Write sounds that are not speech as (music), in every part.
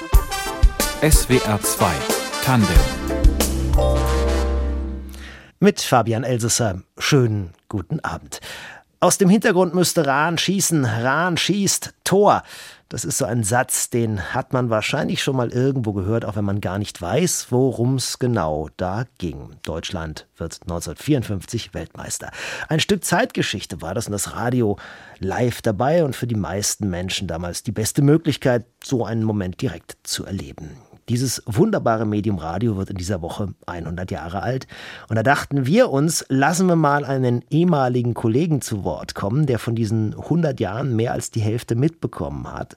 SWR 2 Tandem mit Fabian Elsesser. Schönen guten Abend. Aus dem Hintergrund müsste Rahn schießen. Rahn schießt Tor. Das ist so ein Satz, den hat man wahrscheinlich schon mal irgendwo gehört, auch wenn man gar nicht weiß, worum es genau da ging. Deutschland wird 1954 Weltmeister. Ein Stück Zeitgeschichte war das und das Radio live dabei und für die meisten Menschen damals die beste Möglichkeit, so einen Moment direkt zu erleben. Dieses wunderbare Medium Radio wird in dieser Woche 100 Jahre alt. Und da dachten wir uns, lassen wir mal einen ehemaligen Kollegen zu Wort kommen, der von diesen 100 Jahren mehr als die Hälfte mitbekommen hat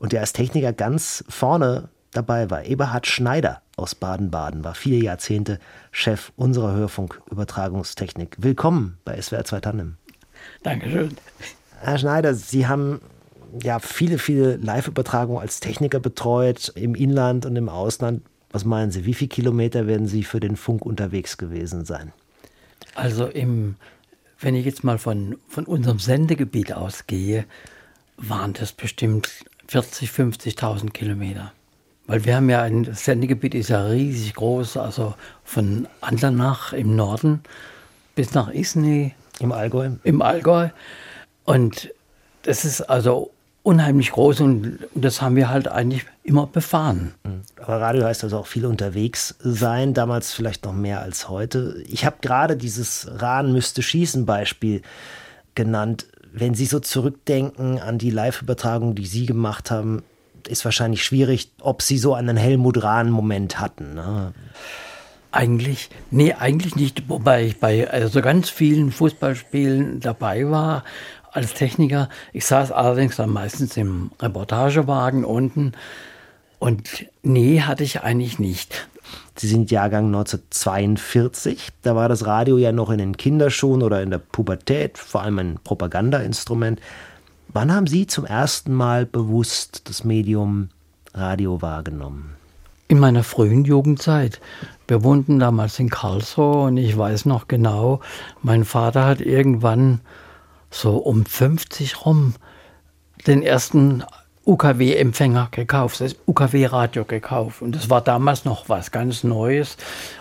und der als Techniker ganz vorne dabei war. Eberhard Schneider aus Baden-Baden war vier Jahrzehnte Chef unserer Hörfunkübertragungstechnik. Willkommen bei SWR 2 Tandem. Dankeschön. Herr Schneider, Sie haben ja viele, viele Live-Übertragungen als Techniker betreut, im Inland und im Ausland. Was meinen Sie, wie viele Kilometer werden Sie für den Funk unterwegs gewesen sein? Also im, wenn ich jetzt mal von, von unserem Sendegebiet ausgehe, waren das bestimmt 40, 50.000 Kilometer. Weil wir haben ja ein das Sendegebiet ist ja riesig groß, also von Andernach im Norden bis nach Isny. Im Allgäu. Im Allgäu. Und das ist also unheimlich groß und, das haben wir halt eigentlich immer befahren. Mhm. Aber Radio heißt also auch viel unterwegs sein, damals vielleicht noch mehr als heute. Ich habe gerade dieses Rahn müsste schießen Beispiel genannt. Wenn Sie so zurückdenken an die Live-Übertragung, die Sie gemacht haben, ist wahrscheinlich schwierig, ob Sie so einen Helmut Rahn-Moment hatten. Ne? Eigentlich, nee, eigentlich nicht. Wobei ich bei also ganz vielen Fußballspielen dabei war als Techniker. Ich saß allerdings dann meistens im Reportagewagen unten. Und nee, hatte ich eigentlich nicht. Sie sind Jahrgang 1942. Da war das Radio ja noch in den Kinderschuhen oder in der Pubertät, vor allem ein Propagandainstrument. Wann haben Sie zum ersten Mal bewusst das Medium Radio wahrgenommen? In meiner frühen Jugendzeit. Wir wohnten damals in Karlsruhe und ich weiß noch genau, mein Vater hat irgendwann so um 50 rum den ersten UKW-Empfänger gekauft, das UKW-Radio gekauft. Und das war damals noch was ganz Neues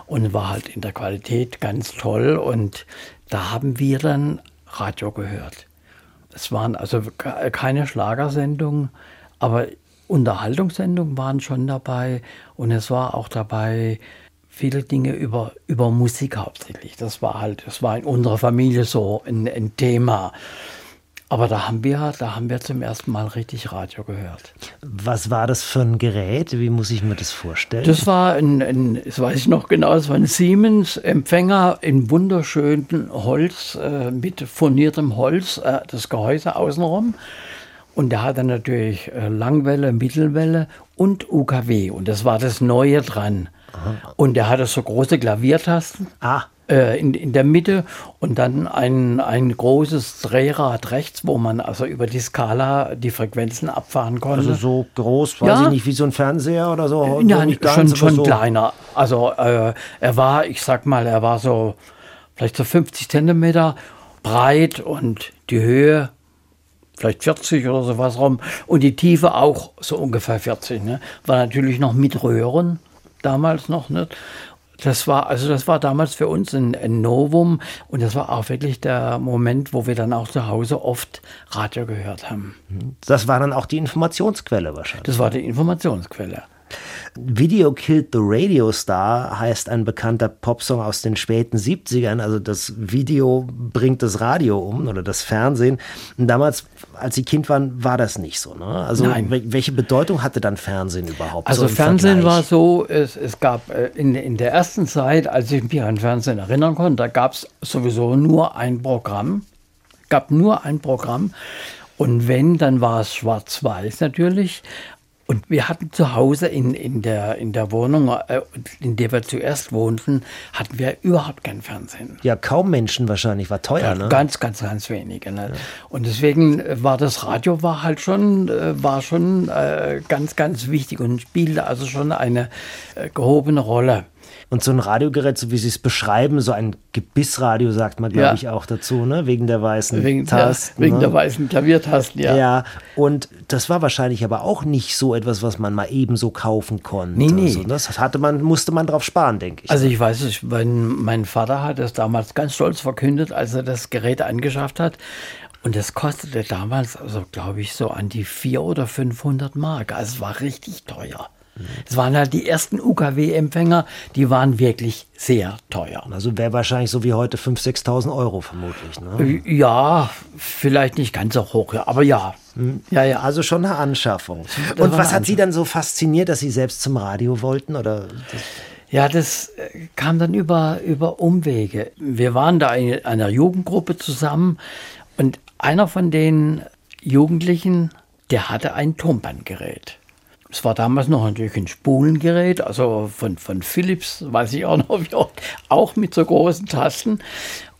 und war halt in der Qualität ganz toll. Und da haben wir dann Radio gehört. Es waren also keine Schlagersendungen, aber Unterhaltungssendungen waren schon dabei. Und es war auch dabei viele Dinge über, über Musik hauptsächlich. Das war halt, das war in unserer Familie so ein, ein Thema. Aber da haben wir, da haben wir zum ersten Mal richtig Radio gehört. Was war das für ein Gerät? Wie muss ich mir das vorstellen? Das war ein, ein das weiß ich noch genau, das war ein Siemens-Empfänger in wunderschönem Holz, äh, mit furniertem Holz, äh, das Gehäuse außenrum. Und der hatte natürlich äh, Langwelle, Mittelwelle und UKW. Und das war das Neue dran. Und der hatte so große Klaviertasten. Ah. Äh, in, in der Mitte und dann ein, ein großes Drehrad rechts, wo man also über die Skala die Frequenzen abfahren konnte. Also so groß, weiß ja. ich nicht, wie so ein Fernseher oder so? Ja, nicht schon, schon so. kleiner. Also äh, er war, ich sag mal, er war so vielleicht so 50 Zentimeter breit und die Höhe vielleicht 40 oder sowas rum und die Tiefe auch so ungefähr 40. Ne? War natürlich noch mit Röhren damals noch nicht. Das war, also das war damals für uns ein, ein, Novum und das war auch wirklich der Moment, wo wir dann auch zu Hause oft Radio gehört haben. Das war dann auch die Informationsquelle wahrscheinlich. Das war die Informationsquelle. Video Killed the Radio Star heißt ein bekannter Popsong aus den späten 70ern. Also das Video bringt das Radio um oder das Fernsehen. Und damals, als Sie Kind waren, war das nicht so. Ne? Also Nein. welche Bedeutung hatte dann Fernsehen überhaupt? Also so Fernsehen Vergleich? war so, es, es gab äh, in, in der ersten Zeit, als ich mich an Fernsehen erinnern konnte, da gab es sowieso nur ein Programm. Gab nur ein Programm. Und wenn, dann war es schwarz-weiß natürlich. Und wir hatten zu Hause in, in, der, in der Wohnung, äh, in der wir zuerst wohnten, hatten wir überhaupt kein Fernsehen. Ja, kaum Menschen wahrscheinlich, war teuer, ja, ne? Ganz, ganz, ganz wenige. Ne? Ja. Und deswegen war das Radio war halt schon, äh, war schon äh, ganz, ganz wichtig und spielte also schon eine äh, gehobene Rolle. Und so ein Radiogerät, so wie Sie es beschreiben, so ein Gebissradio, sagt man, glaube Ja. ich, auch dazu, ne? wegen der weißen Wegen, Tasten. der, wegen ne? der weißen Klaviertasten, ja. Ja. und das war wahrscheinlich aber auch nicht so etwas, was man mal ebenso kaufen konnte. Nee, nee. So, das hatte man, musste man drauf sparen, denke ich. Also ich weiß es, mein, mein Vater hat es damals ganz stolz verkündet, als er das Gerät angeschafft hat. Und das kostete damals, also glaube ich, so an die 400 oder 500 Mark. Also es war richtig teuer. Es waren halt die ersten UKW-Empfänger, die waren wirklich sehr teuer. also wäre wahrscheinlich so wie heute 5.000, 6.000 Euro vermutlich. Ne? Ja, vielleicht nicht ganz so hoch, ja, aber ja. Ja, ja. Also schon eine Anschaffung. war Und was hat Sie dann so fasziniert, dass Sie selbst zum Radio wollten? Oder das, Ja, das äh, kam dann über, über Umwege. Wir waren da in einer Jugendgruppe zusammen und einer von den Jugendlichen, der hatte ein Tonbandgerät. Es war damals noch natürlich ein Spulengerät, also von, von Philips, weiß ich auch noch, (laughs) auch mit so großen Tasten.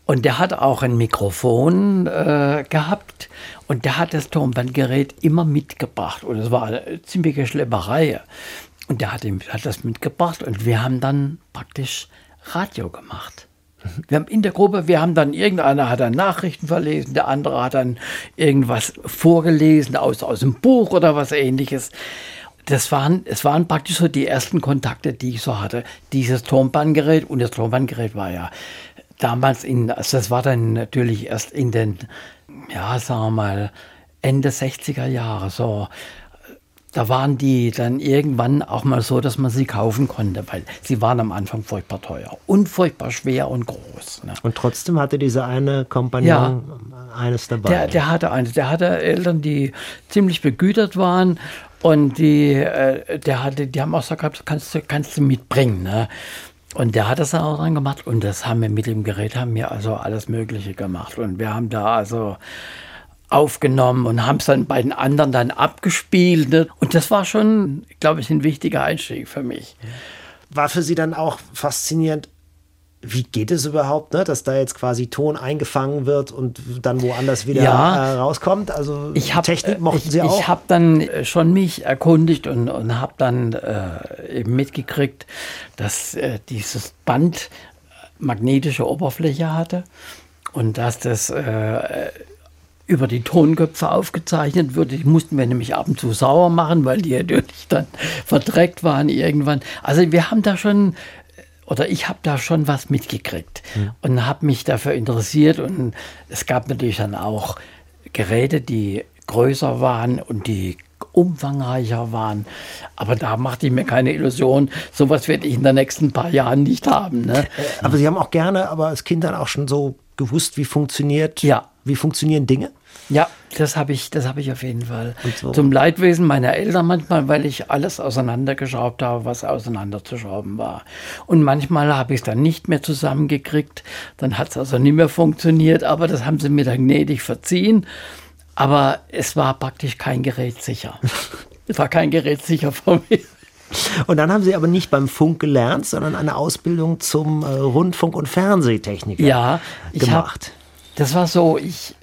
Und der hat auch ein Mikrofon äh, gehabt und der hat das Tonbandgerät immer mitgebracht. Und es war eine ziemliche Schlepperei. Und der hat, ihm, hat das mitgebracht und wir haben dann praktisch Radio gemacht. Wir haben in der Gruppe, wir haben dann, irgendeiner hat dann Nachrichten verlesen, der andere hat dann irgendwas vorgelesen aus, aus dem Buch oder was ähnliches. Das waren, es waren praktisch so die ersten Kontakte, die ich so hatte. Dieses Tonbandgerät und das Tonbandgerät war ja damals in, also das war dann natürlich erst in den, ja, sagen wir mal, Ende 60er Jahre so. Da waren die dann irgendwann auch mal so, dass man sie kaufen konnte, weil sie waren am Anfang furchtbar teuer und furchtbar schwer und groß. Ne? und trotzdem hatte dieser eine Kompagnon eines dabei. Der, der hatte eines, der hatte Eltern, die ziemlich begütert waren und die, äh, der hatte, die haben auch gesagt, gehabt, kannst du, kannst du mitbringen. Ne? Und der hat das dann auch dran gemacht und das haben wir mit dem Gerät, haben wir also alles Mögliche gemacht. Und wir haben da also aufgenommen und haben es dann bei den anderen dann abgespielt. Ne? Und das war schon, glaube ich, ein wichtiger Einstieg für mich. War für Sie dann auch faszinierend, wie geht es überhaupt, ne? dass da jetzt quasi Ton eingefangen wird und dann woanders wieder Ja. äh, rauskommt? Also Ich hab, Technik mochten ich, Sie auch? Ich habe dann äh, schon mich erkundigt und, und habe dann äh, eben mitgekriegt, dass äh, dieses Band magnetische Oberfläche hatte und dass das äh, über die Tonköpfe aufgezeichnet wird. Die mussten wir nämlich ab und zu sauer machen, weil die natürlich dann (laughs) verdreckt waren irgendwann. Also wir haben da schon, oder ich habe da schon was mitgekriegt und habe mich dafür interessiert. Und es gab natürlich dann auch Geräte, die größer waren und die umfangreicher waren. Aber da machte ich mir keine Illusion. Sowas werde ich in den nächsten paar Jahren nicht haben. Ne? aber Sie haben auch gerne, aber als Kind dann auch schon so gewusst, wie funktioniert, Ja. wie funktionieren Dinge? Ja, das habe ich, das habe ich auf jeden Fall. So. Zum Leidwesen meiner Eltern manchmal, weil ich alles auseinandergeschraubt habe, was auseinanderzuschrauben war. Und manchmal habe ich es dann nicht mehr zusammengekriegt. Dann hat es also nicht mehr funktioniert, aber das haben sie mir dann gnädig verziehen. Aber es war praktisch kein Gerät sicher. es war kein Gerät sicher von mir. Und dann haben Sie aber nicht beim Funk gelernt, sondern eine Ausbildung zum äh, Rundfunk- und Fernsehtechniker Ja, ich hab- gemacht. Das war so, ich,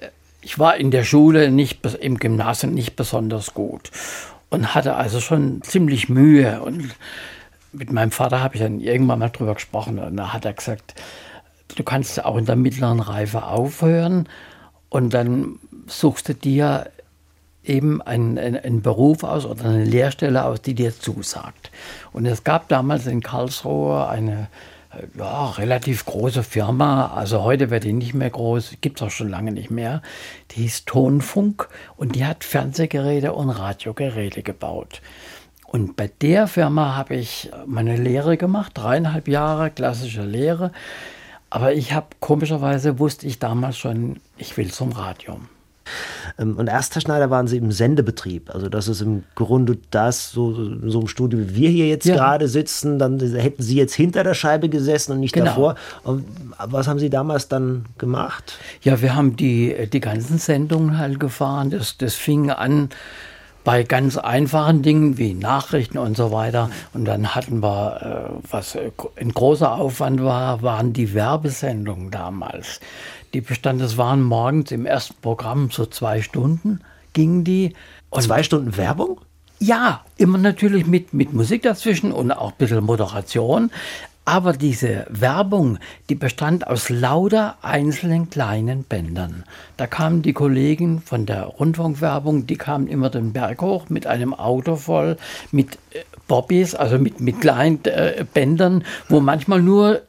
ich war in der Schule, nicht, im Gymnasium nicht besonders gut und hatte also schon ziemlich Mühe. Und mit meinem Vater habe ich dann irgendwann mal drüber gesprochen und da hat er gesagt, du kannst auch in der mittleren Reife aufhören und dann suchst du dir eben einen, einen, einen Beruf aus oder eine Lehrstelle aus, die dir zusagt. Und es gab damals in Karlsruhe eine ja, relativ große Firma, also heute wird die nicht mehr groß, gibt es auch schon lange nicht mehr, die hieß Tonfunk und die hat Fernsehgeräte und Radiogeräte gebaut. Und bei der Firma habe ich meine Lehre gemacht, dreieinhalb Jahre klassische Lehre. Aber ich habe komischerweise wusste ich damals schon, ich will zum Radio. Ähm, Und erst, Herr Schneider, waren Sie im Sendebetrieb. Also das ist im Grunde das, so, so im Studio, wie wir hier jetzt Ja. gerade sitzen, dann hätten Sie jetzt hinter der Scheibe gesessen und nicht Genau. davor. Und was haben Sie damals dann gemacht? Ja, wir haben die, die ganzen Sendungen halt gefahren. Das, das fing an bei ganz einfachen Dingen wie Nachrichten und so weiter. Und dann hatten wir, äh, was äh, ein großer Aufwand war, waren die Werbesendungen damals. Die bestand, das waren morgens im ersten Programm so zwei Stunden gingen die. Und Zwei Stunden Werbung? ja, immer natürlich mit, mit Musik dazwischen und auch ein bisschen Moderation. Aber diese Werbung, die bestand aus lauter einzelnen kleinen Bändern. Da kamen die Kollegen von der Rundfunkwerbung, die kamen immer den Berg hoch mit einem Auto voll, mit äh, Bobbys, also mit, mit kleinen äh, Bändern, wo manchmal nur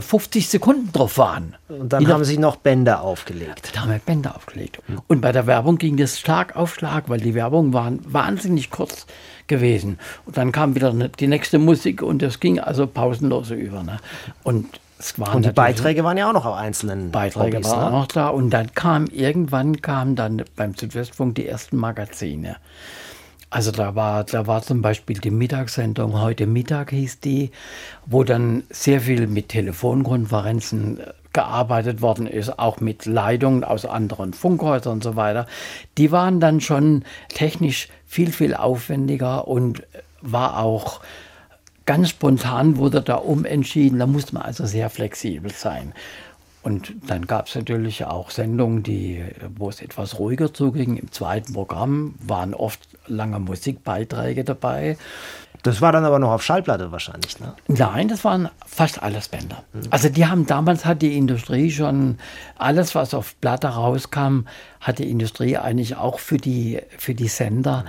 50 äh, Sekunden drauf waren. Und dann haben sie noch Bänder aufgelegt. Da haben wir Bänder aufgelegt. Und bei der Werbung ging das Schlag auf Schlag, weil die Werbung waren wahnsinnig kurz gewesen. Und dann kam wieder die nächste Musik und das ging also pausenlos über. Ne? Und und die Beiträge waren ja auch noch auf einzelnen Beiträge Hobbys, waren ne? auch noch da. Und dann kam irgendwann kam dann beim Südwestfunk die ersten Magazine. Also da war, da war zum Beispiel die Mittagssendung, heute Mittag hieß die, wo dann sehr viel mit Telefonkonferenzen äh, gearbeitet worden ist, auch mit Leitungen aus anderen Funkhäusern und so weiter. Die waren dann schon technisch viel, viel aufwendiger und war auch ganz spontan wurde da umentschieden. Da musste man also sehr flexibel sein. Und dann gab es natürlich auch Sendungen, die, wo es etwas ruhiger zuging. Im zweiten Programm waren oft lange Musikbeiträge dabei. Das war dann aber noch auf Schallplatte wahrscheinlich, ne? Nein, das waren fast alles Bänder. Mhm. Also die haben damals hat die Industrie schon alles, was auf Platte rauskam, hat die Industrie eigentlich auch für die für die Sender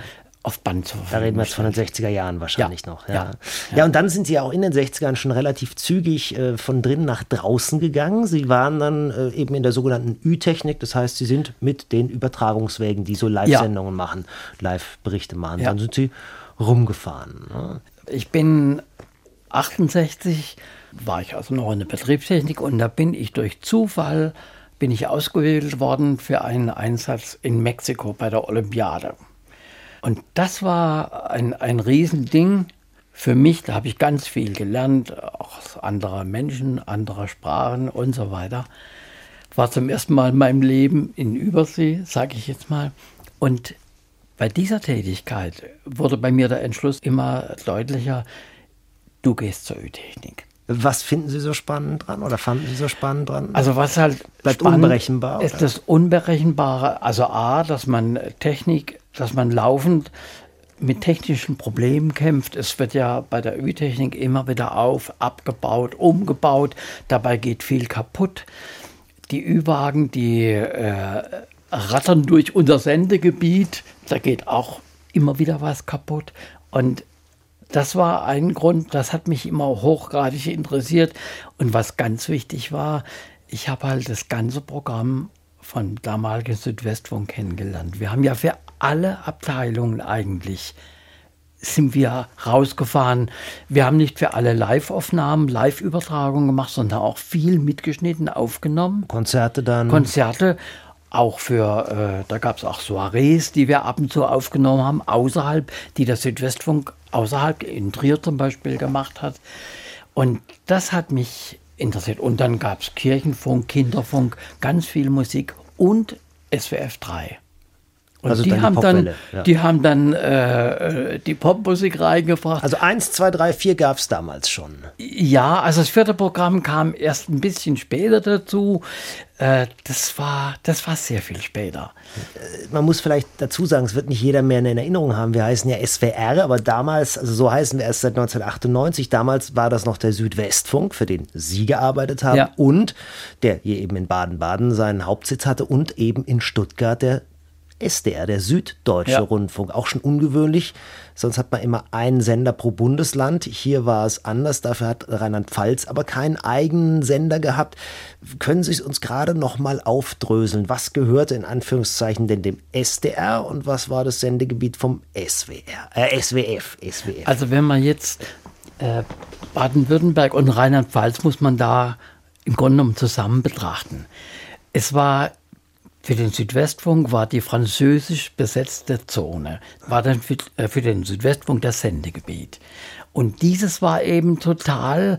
auf Band Verfügung. Da reden wir jetzt von den 60er Jahren wahrscheinlich ja. noch. Ja. Ja. ja. und dann sind Sie auch in den 60ern schon relativ zügig äh, von drinnen nach draußen gegangen. Sie waren dann äh, eben in der sogenannten Ü-Technik, das heißt, Sie sind mit den Übertragungswägen, die so Live-Sendungen ja. machen, Live-Berichte machen, dann sind Sie rumgefahren. Ne? Ich bin 68, war ich also noch in der Betriebstechnik und da bin ich durch Zufall bin ich ausgewählt worden für einen Einsatz in Mexiko bei der Olympiade. Und das war ein, ein Riesending für mich. Da habe ich ganz viel gelernt, auch aus anderer Menschen, anderer Sprachen und so weiter. War zum ersten Mal in meinem Leben in Übersee, sage ich jetzt mal. Und bei dieser Tätigkeit wurde bei mir der Entschluss immer deutlicher, du gehst zur Ö-Technik. Was finden Sie so spannend dran oder fanden Sie so spannend dran? Also was halt bleibt unberechenbar ist das Unberechenbare. Also a, dass man Technik dass man laufend mit technischen Problemen kämpft. Es wird ja bei der Ü-Technik immer wieder auf, abgebaut, umgebaut. Dabei geht viel kaputt. Die Ü-Wagen, die äh, rattern durch unser Sendegebiet. Da geht auch immer wieder was kaputt. Und das war ein Grund, das hat mich immer hochgradig interessiert. Und was ganz wichtig war, ich habe halt das ganze Programm von damaligen Südwestfunk kennengelernt. Wir haben ja für alle Abteilungen eigentlich sind wir rausgefahren. Wir haben nicht für alle Live-Aufnahmen, Live-Übertragungen gemacht, sondern auch viel mitgeschnitten, aufgenommen. Konzerte dann? Konzerte, auch für, äh, da gab es auch Soirees, die wir ab und zu aufgenommen haben, außerhalb, die der Südwestfunk außerhalb in Trier zum Beispiel gemacht hat. Und das hat mich interessiert. Und dann gab es Kirchenfunk, Kinderfunk, ganz viel Musik und SWF 3. Und also die, dann haben die, dann, ja. die haben dann äh, äh, die Popmusik reingebracht. Also eins, zwei, drei, vier gab es damals schon. Ja, also das vierte Programm kam erst ein bisschen später dazu. Äh, das, war, das war sehr viel später. Äh, man muss vielleicht dazu sagen, es wird nicht jeder mehr in Erinnerung haben. Wir heißen ja SWR, aber damals, also so heißen wir erst seit 1998. Damals war das noch der Südwestfunk, für den Sie gearbeitet haben ja. und der hier eben in Baden-Baden seinen Hauptsitz hatte und eben in Stuttgart der SDR, der Süddeutsche ja. Rundfunk, auch schon ungewöhnlich. Sonst hat man immer einen Sender pro Bundesland. Hier war es anders. Dafür hat Rheinland-Pfalz aber keinen eigenen Sender gehabt. Können Sie es uns gerade noch mal aufdröseln? Was gehörte in Anführungszeichen denn dem SDR und was war das Sendegebiet vom SWR, äh, SWF, SWF? Also wenn man jetzt äh, Baden-Württemberg und Rheinland-Pfalz muss man da im Grunde genommen zusammen betrachten. Es war für den Südwestfunk war die französisch besetzte Zone, war dann für, äh, für den Südwestfunk das Sendegebiet. Und dieses war eben total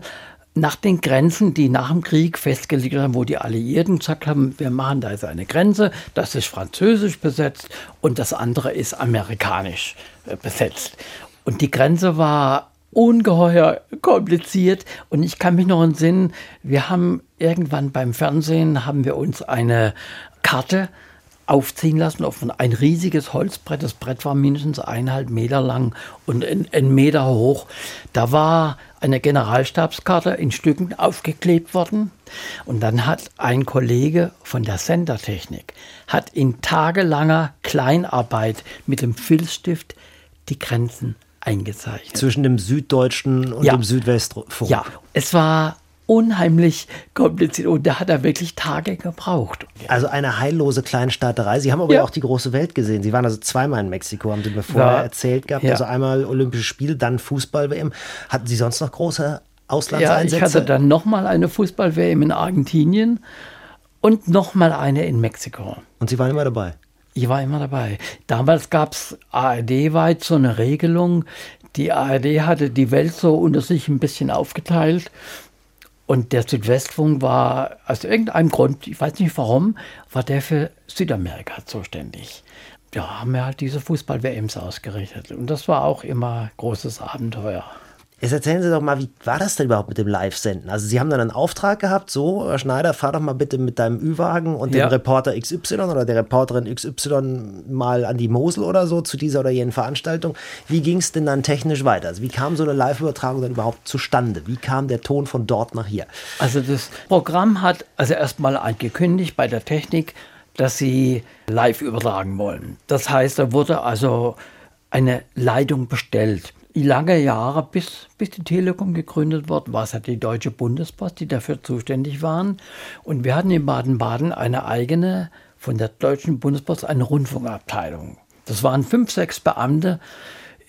nach den Grenzen, die nach dem Krieg festgelegt haben, wo die Alliierten gesagt haben, wir machen da jetzt eine Grenze, das ist französisch besetzt und das andere ist amerikanisch äh, besetzt. Und die Grenze war ungeheuer kompliziert und ich kann mich noch entsinnen, wir haben irgendwann beim Fernsehen haben wir uns eine Karte aufziehen lassen auf ein riesiges Holzbrett. Das Brett war mindestens eineinhalb Meter lang und ein, ein Meter hoch. Da war eine Generalstabskarte in Stücken aufgeklebt worden. Und dann hat ein Kollege von der Sendertechnik, hat in tagelanger Kleinarbeit mit dem Filzstift die Grenzen eingezeichnet. Zwischen dem Süddeutschen und Ja. dem Südwestfunk. Ja, es war unheimlich kompliziert und da hat er wirklich Tage gebraucht. Also eine heillose Kleinstaaterei. Sie haben aber ja. Ja. auch die große Welt gesehen. Sie waren also zweimal in Mexiko, haben Sie mir vorher Ja. erzählt gehabt. Ja. Also einmal Olympische Spiele, dann Fußball-WM. Hatten Sie sonst noch große Ja, Auslandseinsätze? ich hatte dann nochmal eine Fußball-WM in Argentinien und nochmal eine in Mexiko. Und Sie waren immer dabei. Ich war immer dabei. Damals gab es ARD-weit so eine Regelung. Die ARD hatte die Welt so unter sich ein bisschen aufgeteilt. Und der Südwestfunk war aus irgendeinem Grund, ich weiß nicht warum, war der für Südamerika zuständig. Ja, haben wir halt diese Fußball-WMs ausgerichtet. Und das war auch immer großes Abenteuer. Jetzt erzählen Sie doch mal, wie war das denn überhaupt mit dem Live-Senden? Also Sie haben dann einen Auftrag gehabt, so, Herr Schneider, fahr doch mal bitte mit deinem Ü-Wagen und Ja. dem Reporter XY oder der Reporterin XY mal an die Mosel oder so zu dieser oder jenen Veranstaltung. Wie ging es denn dann technisch weiter? Also wie kam so eine Live-Übertragung dann überhaupt zustande? Wie kam der Ton von dort nach hier? Also das Programm hat also erstmal angekündigt bei der Technik, dass sie live übertragen wollen. Das heißt, da wurde also eine Leitung bestellt. Lange Jahre, bis, bis die Telekom gegründet wurde, war es ja die Deutsche Bundespost, die dafür zuständig waren. Und wir hatten in Baden-Baden eine eigene, von der Deutschen Bundespost, eine Rundfunkabteilung. Das waren fünf, sechs Beamte,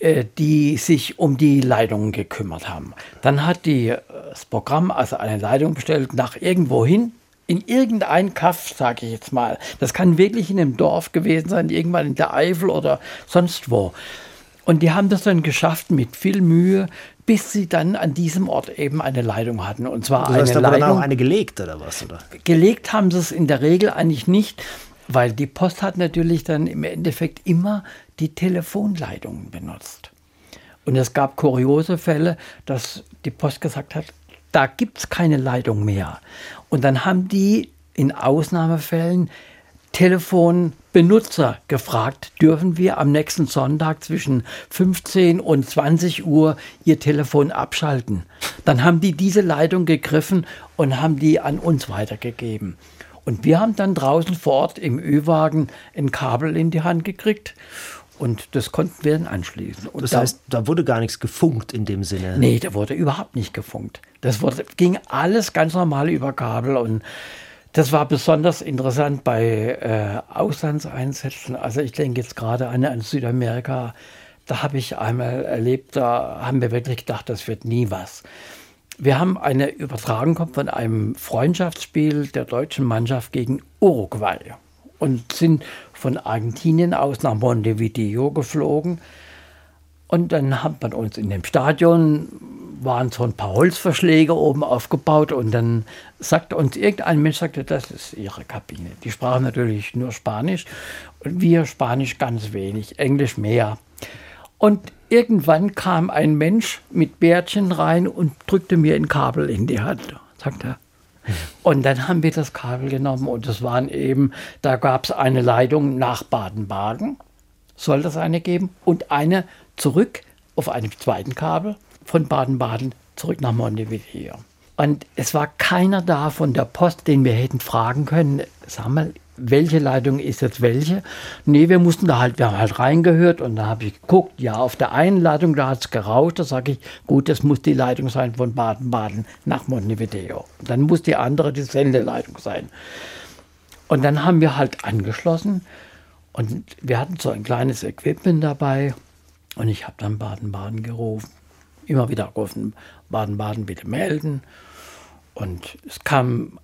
äh, die sich um die Leitungen gekümmert haben. Dann hat die, äh, das Programm also eine Leitung bestellt nach irgendwo hin, in irgendein Kaff, sage ich jetzt mal. Das kann wirklich in einem Dorf gewesen sein, irgendwann in der Eifel oder sonst wo. Und die haben das dann geschafft mit viel Mühe, bis sie dann an diesem Ort eben eine Leitung hatten. Und zwar Das heißt, da eine wurde dann Leitung. auch eine gelegt oder was? Oder? Gelegt haben sie es in der Regel eigentlich nicht, weil die Post hat natürlich dann im Endeffekt immer die Telefonleitungen benutzt. Und es gab kuriose Fälle, dass die Post gesagt hat, da gibt es keine Leitung mehr. Und dann haben die in Ausnahmefällen Telefonbenutzer gefragt, dürfen wir am nächsten Sonntag zwischen 15 und 20 Uhr ihr Telefon abschalten. Dann haben die diese Leitung gegriffen und haben die an uns weitergegeben. Und wir haben dann draußen vor Ort im Ü-Wagen ein Kabel in die Hand gekriegt und das konnten wir dann anschließen. Und Das da- heißt, da wurde gar nichts gefunkt in dem Sinne. Nee, da wurde überhaupt nicht gefunkt. Das wurde, ging alles ganz normal über Kabel und das war besonders interessant bei äh, Auslandseinsätzen. Also ich denke jetzt gerade an, an Südamerika. Da habe ich einmal erlebt, da haben wir wirklich gedacht, das wird nie was. Wir haben eine Übertragung gehabt von einem Freundschaftsspiel der deutschen Mannschaft gegen Uruguay und sind von Argentinien aus nach Montevideo geflogen. Und dann hat man uns in dem Stadion, waren so ein paar Holzverschläge oben aufgebaut und dann sagte uns irgendein Mensch, sagte, das ist ihre Kabine. Die sprachen natürlich nur Spanisch und wir Spanisch ganz wenig, Englisch mehr. Und irgendwann kam ein Mensch mit Bärtchen rein und drückte mir ein Kabel in die Hand, sagt er. Und dann haben wir das Kabel genommen und es waren eben, da gab es eine Leitung nach Baden-Baden, soll das eine geben, und eine zurück auf einem zweiten Kabel von Baden-Baden zurück nach Montevideo. Und es war keiner da von der Post, den wir hätten fragen können, sag mal, welche Leitung ist jetzt welche? Nee, wir mussten da halt, wir haben halt reingehört und da habe ich geguckt, ja, auf der einen Leitung, da hat es gerauscht, da sage ich, gut, das muss die Leitung sein von Baden-Baden nach Montevideo. Dann muss die andere die Sendeleitung sein. Und dann haben wir halt angeschlossen und wir hatten so ein kleines Equipment dabei und ich habe dann Baden-Baden gerufen. Immer wieder gerufen, Baden-Baden bitte melden. Und es kam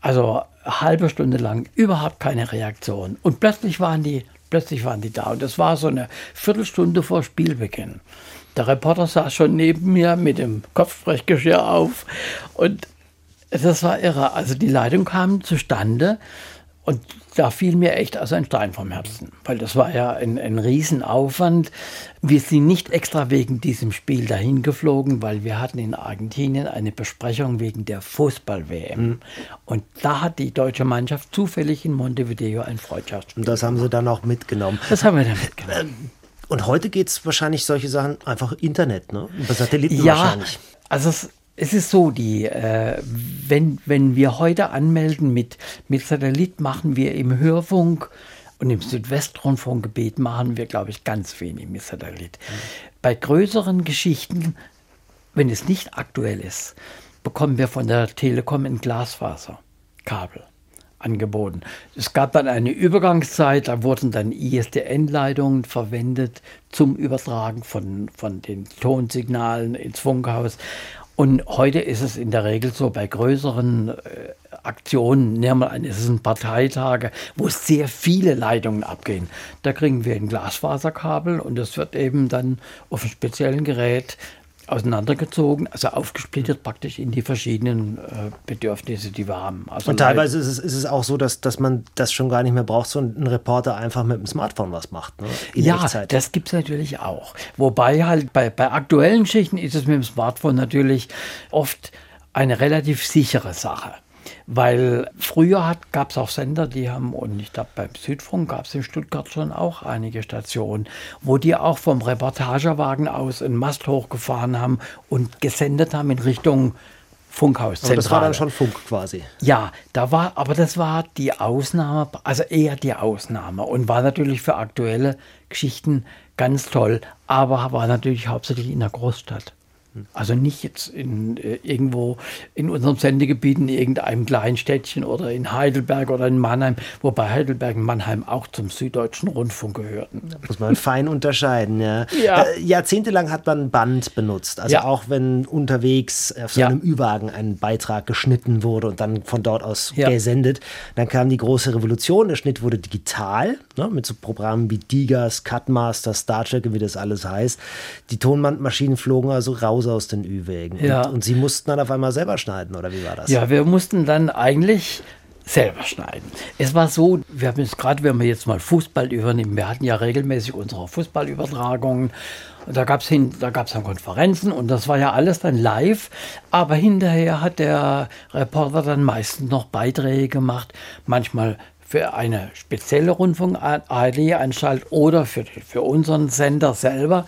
also eine halbe Stunde lang überhaupt keine Reaktion. Und plötzlich waren die, plötzlich waren die da. Und das war so eine Viertelstunde vor Spielbeginn. Der Reporter saß schon neben mir mit dem Kopfsprechgeschirr auf. Und das war irre. Also die Leitung kam zustande und da fiel mir echt also ein Stein vom Herzen, weil das war ja ein, ein Riesenaufwand. Wir sind nicht extra wegen diesem Spiel dahin geflogen, weil wir hatten in Argentinien eine Besprechung wegen der Fußball-WM. Und da hat die deutsche Mannschaft zufällig in Montevideo ein Freundschaftsspiel. Und das haben sie dann auch mitgenommen. Das haben wir dann mitgenommen. Und heute geht es wahrscheinlich solche Sachen einfach Internet, ne? Über Satelliten Ja, wahrscheinlich. Also es, es ist so, die, äh, wenn, wenn wir heute anmelden mit, mit Satellit, machen wir im Hörfunk und im Südwestrundfunkgebiet machen wir, glaube ich, ganz wenig mit Satellit. Mhm. Bei größeren Geschichten, wenn es nicht aktuell ist, bekommen wir von der Telekom ein Glasfaserkabel angeboten. Es gab dann eine Übergangszeit, da wurden dann ISDN-Leitungen verwendet zum Übertragen von, von den Tonsignalen ins Funkhaus. Und heute ist es in der Regel so, bei größeren äh, Aktionen, nehmen wir an, es sind Parteitage, wo sehr viele Leitungen abgehen. Da kriegen wir ein Glasfaserkabel und das wird eben dann auf einem speziellen Gerät auseinandergezogen, also aufgesplittert praktisch in die verschiedenen äh, Bedürfnisse, die wir haben. Also und teilweise ist es, ist es auch so, dass, dass man das schon gar nicht mehr braucht, so ein Reporter einfach mit dem Smartphone was macht. Ne? ja, Echtzeit. das gibt es natürlich auch. Wobei halt bei, bei aktuellen Schichten ist es mit dem Smartphone natürlich oft eine relativ sichere Sache. Weil früher gab es auch Sender, die haben, und ich glaube beim Südfunk gab es in Stuttgart schon auch einige Stationen, wo die auch vom Reportagewagen aus einen Mast hochgefahren haben und gesendet haben in Richtung Funkhaus. Aber das war dann schon Funk quasi. Ja, da war, aber das war die Ausnahme, also eher die Ausnahme und war natürlich für aktuelle Geschichten ganz toll, aber war natürlich hauptsächlich in der Großstadt. Also nicht jetzt in, äh, irgendwo in unserem Sendegebiet in irgendeinem kleinen Städtchen oder in Heidelberg oder in Mannheim, wobei Heidelberg und Mannheim auch zum Süddeutschen Rundfunk gehörten. Da muss man fein unterscheiden. Ja. ja. Äh, jahrzehntelang hat man Band benutzt. Also ja. auch wenn unterwegs auf so einem ja. Ü-Wagen ein Beitrag geschnitten wurde und dann von dort aus gesendet. Dann kam die große Revolution. Der Schnitt wurde digital ne, mit so Programmen wie Digas, Cutmaster, Starcheck, wie das alles heißt. Die Tonbandmaschinen flogen also raus Hause aus den Ü-Wägen. Ja. Und, und Sie mussten dann auf einmal selber schneiden, oder wie war das? Ja, wir mussten dann eigentlich selber schneiden. Es war so, wir haben jetzt gerade, wenn wir jetzt mal Fußball übernehmen, wir hatten ja regelmäßig unsere Fußballübertragungen. Da gab es da gab's dann Konferenzen und das war ja alles dann live. Aber hinterher hat der Reporter dann meistens noch Beiträge gemacht, manchmal für eine spezielle Rundfunk-ARD-Anstalt oder für, für unseren Sender selber.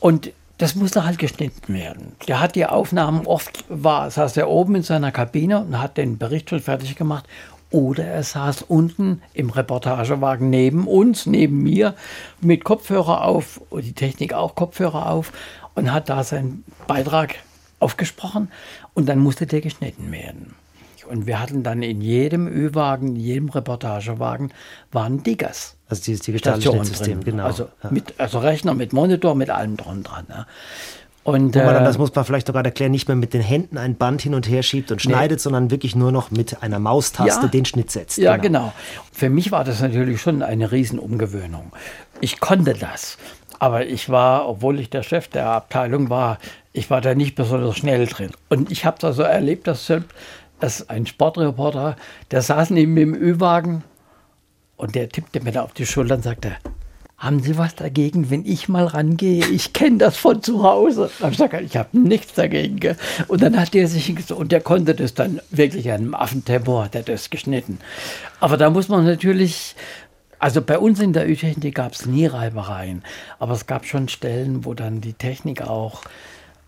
Und das musste halt geschnitten werden. Der hat die Aufnahmen oft, war, saß er oben in seiner Kabine und hat den Bericht schon fertig gemacht. Oder er saß unten im Reportagewagen neben uns, neben mir, mit Kopfhörer auf, die Technik auch Kopfhörer auf, und hat da seinen Beitrag aufgesprochen und dann musste der geschnitten werden. Und wir hatten dann in jedem Ü-Wagen, in jedem Reportagewagen waren Diggers. Also dieses digitale Schnittsystem, genau. Also, ja. mit, also Rechner mit Monitor, mit allem drum dran. Ja. Und, Wo man dann, äh, das muss man vielleicht sogar erklären, nicht mehr mit den Händen ein Band hin und her schiebt und schneidet, nee. sondern wirklich nur noch mit einer Maustaste ja, den Schnitt setzt. Ja, genau. genau. Für mich war das natürlich schon eine Riesenumgewöhnung. Ich konnte das. Aber ich war, obwohl ich der Chef der Abteilung war, ich war da nicht besonders schnell drin. Und ich habe da so erlebt, dass dass ein Sportreporter, der saß neben dem Ü-Wagen und der tippte mir da auf die Schulter und sagte, haben Sie was dagegen, wenn ich mal rangehe? Ich kenne das von zu Hause. Ich gesagt, ich habe nichts dagegen. Und dann hat der sich, und der konnte das dann wirklich an einem Affentempo, hat er das geschnitten. Aber da muss man natürlich, also bei uns in der Ü-Technik gab es nie Reibereien, aber es gab schon Stellen, wo dann die Technik auch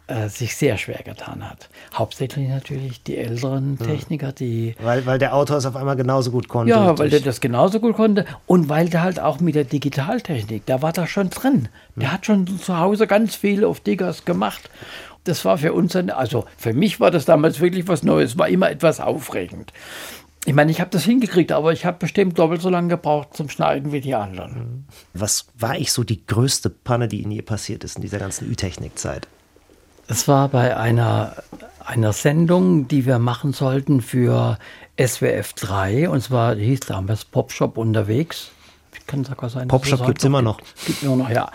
äh, sich sehr schwer getan hat. Hauptsächlich natürlich die älteren Techniker, die. Weil, weil der Autor es auf einmal genauso gut konnte. Ja, weil der das genauso gut konnte und weil der halt auch mit der Digitaltechnik, da war da schon drin. Der hat schon zu Hause ganz viel auf Diggers gemacht. Das war für uns, ein, also für mich war das damals wirklich was Neues, war immer etwas aufregend. Ich meine, ich habe das hingekriegt, aber ich habe bestimmt doppelt so lange gebraucht zum Schneiden wie die anderen. Was war eigentlich so die größte Panne, die Ihnen je passiert ist in dieser ganzen Ü-Technik-Zeit? Es war bei einer, einer Sendung, die wir machen sollten für SWF 3. Und zwar hieß damals Popshop unterwegs. Kann sogar sein, Popshop gibt es immer noch. Gibt immer noch, ja.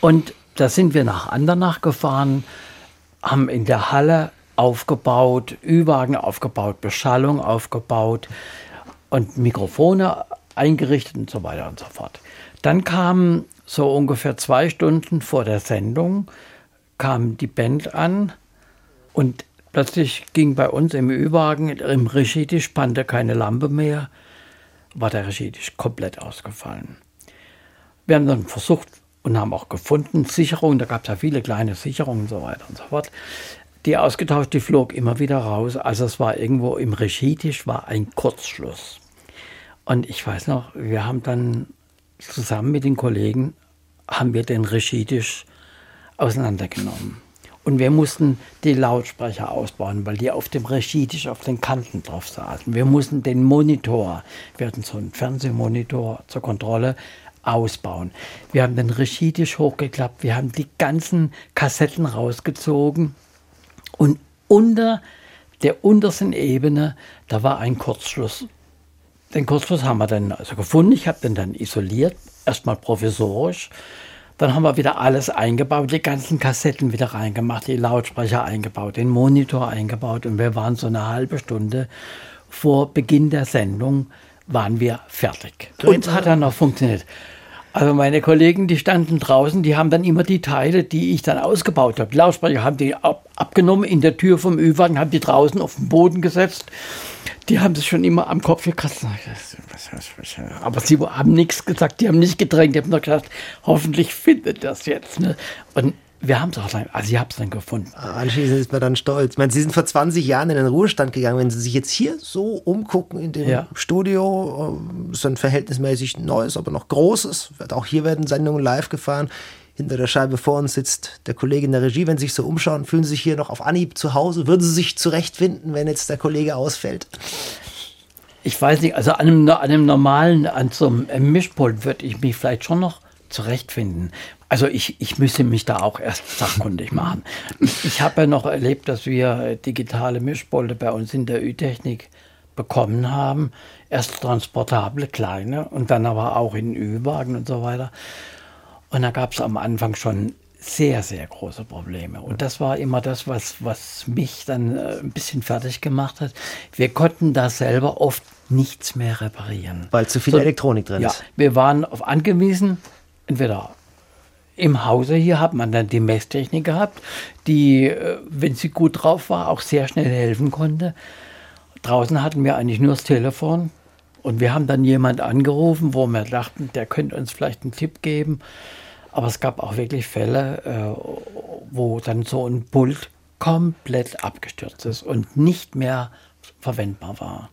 Und da sind wir nach Andernach gefahren, haben in der Halle aufgebaut, Ü-Wagen aufgebaut, Beschallung aufgebaut und Mikrofone eingerichtet und so weiter und so fort. Dann kam so ungefähr zwei Stunden vor der Sendung kam die Band an und plötzlich ging bei uns im Ü-Wagen, im Regietisch spannte keine Lampe mehr, war der Regietisch komplett ausgefallen. Wir haben dann versucht und haben auch gefunden, Sicherungen, da gab es ja viele kleine Sicherungen und so weiter und so fort. die ausgetauscht, die flog immer wieder raus. Also es war irgendwo im Regietisch war ein Kurzschluss. Und ich weiß noch, wir haben dann zusammen mit den Kollegen haben wir den Regietisch auseinandergenommen. Und wir mussten die Lautsprecher ausbauen, weil die auf dem Regietisch auf den Kanten drauf saßen. Wir mussten den Monitor, wir hatten so einen Fernsehmonitor zur Kontrolle, ausbauen. Wir haben den Regietisch hochgeklappt, wir haben die ganzen Kassetten rausgezogen und unter der untersten Ebene, da war ein Kurzschluss. Den Kurzschluss haben wir dann also gefunden. Ich habe den dann isoliert, erstmal provisorisch. Dann haben wir wieder alles eingebaut, die ganzen Kassetten wieder reingemacht, die Lautsprecher eingebaut, den Monitor eingebaut und wir waren so eine halbe Stunde vor Beginn der Sendung waren wir fertig. Und hat dann noch funktioniert. Also meine Kollegen, die standen draußen, die haben dann immer die Teile, die ich dann ausgebaut habe. Die Lautsprecher haben die ab, abgenommen in der Tür vom Ü-Wagen, haben die draußen auf den Boden gesetzt. Die haben sich schon immer am Kopf gekratzt. Aber sie haben nichts gesagt, die haben nicht gedrängt. Die haben nur gesagt, hoffentlich findet das jetzt. Ne? Und wir haben es auch dann, also ich habe es dann gefunden. Anschließend ist man dann stolz. Ich meine, Sie sind vor 20 Jahren in den Ruhestand gegangen. Wenn Sie sich jetzt hier so umgucken in dem ja. Studio, äh, ist ein verhältnismäßig neues, aber noch großes. Auch hier werden Sendungen live gefahren. Hinter der Scheibe vor uns sitzt der Kollege in der Regie. Wenn Sie sich so umschauen, fühlen Sie sich hier noch auf Anhieb zu Hause? Würden Sie sich zurechtfinden, wenn jetzt der Kollege ausfällt? Ich weiß nicht, also an einem, an einem normalen, an so einem Mischpult würde ich mich vielleicht schon noch zurechtfinden. Also ich, ich müsste mich da auch erst sachkundig machen. Ich, habe ja noch erlebt, dass wir digitale Mischpulte bei uns in der Ü-Technik bekommen haben. Erst transportable, kleine und dann aber auch in Ü-Wagen und so weiter. Und da gab es am Anfang schon sehr, sehr große Probleme. Und das war immer das, was, was mich dann äh, ein bisschen fertig gemacht hat. Wir konnten da selber oft nichts mehr reparieren. Weil zu viel so, Elektronik drin ja, ist. Wir waren auf angewiesen, entweder im Hause hier hat man dann die Messtechnik gehabt, die, äh, wenn sie gut drauf war, auch sehr schnell helfen konnte. Draußen hatten wir eigentlich nur das Telefon und wir haben dann jemand angerufen, wo wir dachten, der könnte uns vielleicht einen Tipp geben. Aber es gab auch wirklich Fälle, äh, wo dann so ein Pult komplett abgestürzt ist und nicht mehr verwendbar war.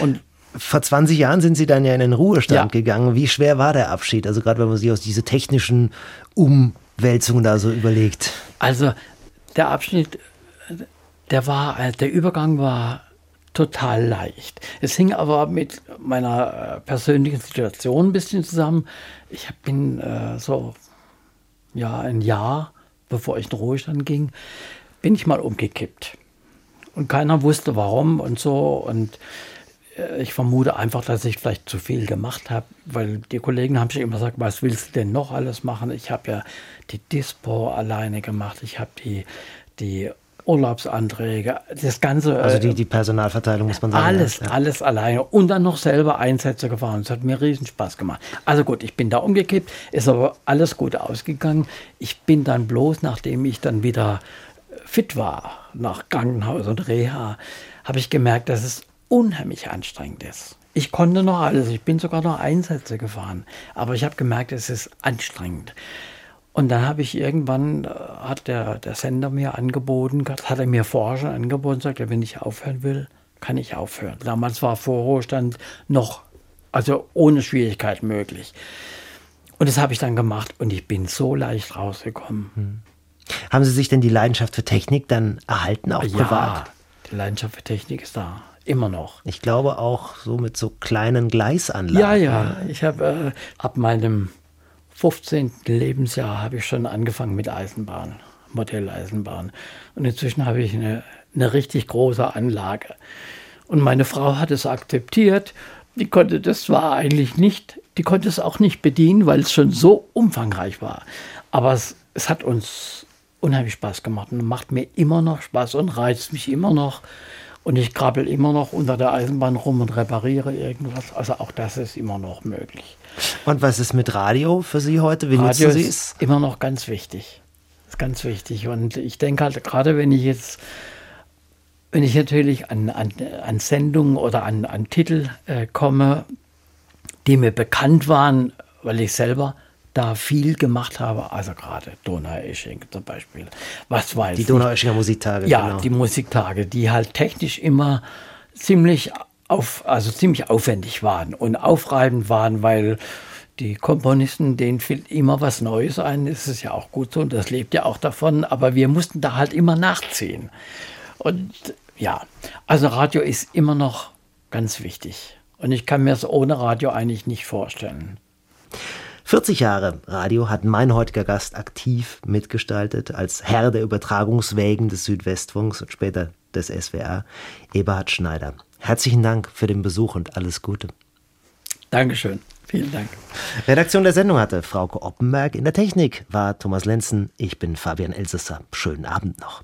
Und vor 20 Jahren sind Sie dann ja in den Ruhestand ja. gegangen. Wie schwer war der Abschied? Also gerade wenn man sich aus diese technischen Umwälzungen da so überlegt. Also der Abschnitt, der war, der Übergang war total leicht. Es hing aber mit meiner äh, persönlichen Situation ein bisschen zusammen. Ich bin äh, so ja ein Jahr, bevor ich in den Ruhestand ging, bin ich mal umgekippt und keiner wusste warum und so und äh, ich vermute einfach, dass ich vielleicht zu viel gemacht habe, weil die Kollegen haben sich immer gesagt, was willst du denn noch alles machen? Ich habe ja die Dispo alleine gemacht, ich habe die, die Urlaubsanträge, das Ganze. Also die, äh, die Personalverteilung muss man sagen. Alles, ja. alles alleine. Und dann noch selber Einsätze gefahren. Das hat mir riesen Spaß gemacht. Also gut, ich bin da umgekippt, ist aber alles gut ausgegangen. Ich bin dann bloß, nachdem ich dann wieder fit war, nach Krankenhaus und Reha, habe ich gemerkt, dass es unheimlich anstrengend ist. Ich konnte noch alles, ich bin sogar noch Einsätze gefahren, aber ich habe gemerkt, es ist anstrengend. Und dann habe ich irgendwann, äh, hat der, der Sender mir angeboten, hat er mir vorher schon angeboten, sagte, wenn ich aufhören will, kann ich aufhören. Damals war Vorruhestand noch, also ohne Schwierigkeit möglich. Und das habe ich dann gemacht und ich bin so leicht rausgekommen. Hm. Haben Sie sich denn die Leidenschaft für Technik dann erhalten, auch ja, privat? Die Leidenschaft für Technik ist da. Immer noch. Ich glaube auch so mit so kleinen Gleisanlagen. Ja, ja. Ich habe äh, ab meinem 15. Lebensjahr habe ich schon angefangen mit Eisenbahn, Modelleisenbahn. Und inzwischen habe ich eine, eine richtig große Anlage. Und meine Frau hat es akzeptiert. Die konnte das zwar eigentlich nicht, die konnte es auch nicht bedienen, weil es schon so umfangreich war. Aber es, es hat uns unheimlich Spaß gemacht und macht mir immer noch Spaß und reizt mich immer noch. Und ich krabbel immer noch unter der Eisenbahn rum und repariere irgendwas. Also auch das ist immer noch möglich. Und was ist mit Radio für Sie heute? Wie Radio nutzen Sie es? Ist immer noch ganz wichtig. Ist ganz wichtig. Und ich denke halt, gerade wenn ich jetzt, wenn ich natürlich an, an, an Sendungen oder an, an Titel äh, komme, die mir bekannt waren, weil ich selber da viel gemacht habe, also gerade Donaueschingen zum Beispiel. Was weiß Die Donaueschinger Musiktage. Ja, genau. die Musiktage, die halt technisch immer ziemlich auf, also ziemlich aufwendig waren und aufreibend waren, weil die Komponisten, denen fällt immer was Neues ein. Das ist ja auch gut so und das lebt ja auch davon. Aber wir mussten da halt immer nachziehen. Und ja, also Radio ist immer noch ganz wichtig. Und ich kann mir es ohne Radio eigentlich nicht vorstellen. 40 Jahre Radio hat mein heutiger Gast aktiv mitgestaltet, als Herr der Übertragungswägen des Südwestfunks und später des SWR, Eberhard Schneider. Herzlichen Dank für den Besuch und alles Gute. Dankeschön. Vielen Dank. Redaktion der Sendung hatte Frauke Oppenberg. In der Technik war Thomas Lenzen. Ich bin Fabian Elsesser. Schönen Abend noch.